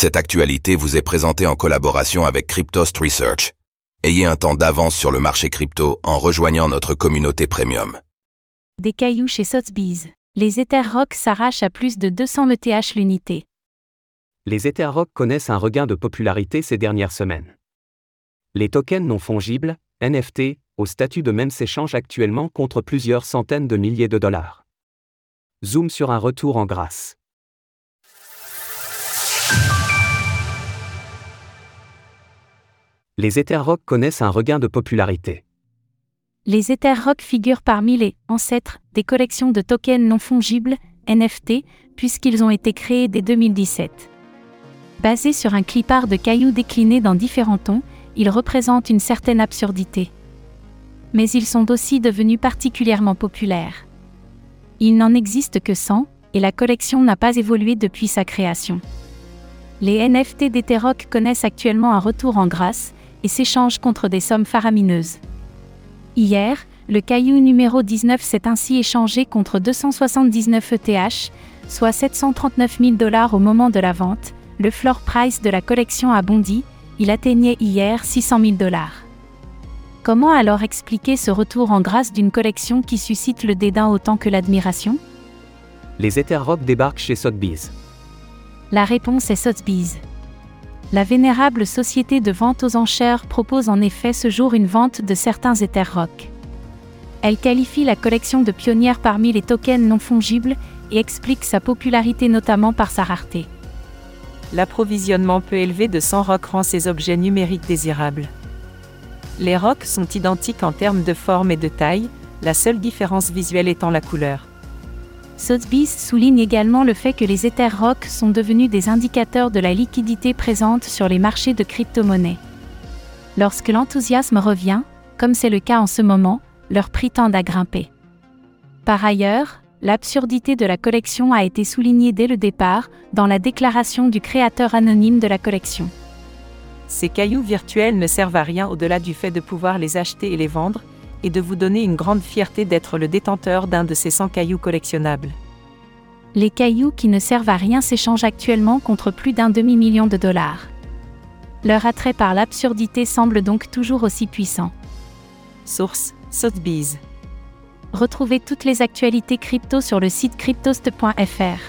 Cette actualité vous est présentée en collaboration avec Cryptost Research. Ayez un temps d'avance sur le marché crypto en rejoignant notre communauté premium. Des cailloux chez Sotheby's. Les Etherrock s'arrachent à plus de 200 ETH l'unité. Les Etherrock connaissent un regain de popularité ces dernières semaines. Les tokens non fongibles, NFT, au statut de même s'échangent actuellement contre plusieurs centaines de milliers de dollars. Zoom sur un retour en grâce. Les Etherrock connaissent un regain de popularité. Les Etherrock figurent parmi les ancêtres des collections de tokens non fongibles, NFT, puisqu'ils ont été créés dès 2017. Basés sur un clipart de cailloux déclinés dans différents tons, ils représentent une certaine absurdité. Mais ils sont aussi devenus particulièrement populaires. Il n'en existe que 100, et la collection n'a pas évolué depuis sa création. Les NFT d'Etherock connaissent actuellement un retour en grâce, et s'échangent contre des sommes faramineuses. Hier, le caillou numéro 19 s'est ainsi échangé contre 279 ETH, soit 739 000 dollars au moment de la vente. Le floor price de la collection a bondi, il atteignait hier 600 000 dollars. Comment alors expliquer ce retour en grâce d'une collection qui suscite le dédain autant que l'admiration? Les Etherrock débarquent chez Sotheby's. La réponse est Sotheby's. La vénérable société de vente aux enchères propose en effet ce jour une vente de certains Etherrock. Elle qualifie la collection de pionnière parmi les tokens non fongibles et explique sa popularité notamment par sa rareté. L'approvisionnement peu élevé de 100 rocks rend ces objets numériques désirables. Les rocks sont identiques en termes de forme et de taille, la seule différence visuelle étant la couleur. Sotheby's souligne également le fait que les Etherrock sont devenus des indicateurs de la liquidité présente sur les marchés de crypto-monnaies. Lorsque l'enthousiasme revient, comme c'est le cas en ce moment, leur prix tend à grimper. Par ailleurs, l'absurdité de la collection a été soulignée dès le départ, dans la déclaration du créateur anonyme de la collection. Ces cailloux virtuels ne servent à rien au-delà du fait de pouvoir les acheter et les vendre, et de vous donner une grande fierté d'être le détenteur d'un de ces 100 cailloux collectionnables. Les cailloux qui ne servent à rien s'échangent actuellement contre plus d'un demi-million de dollars. Leur attrait par l'absurdité semble donc toujours aussi puissant. Source Sotheby's. Retrouvez toutes les actualités crypto sur le site cryptost.fr.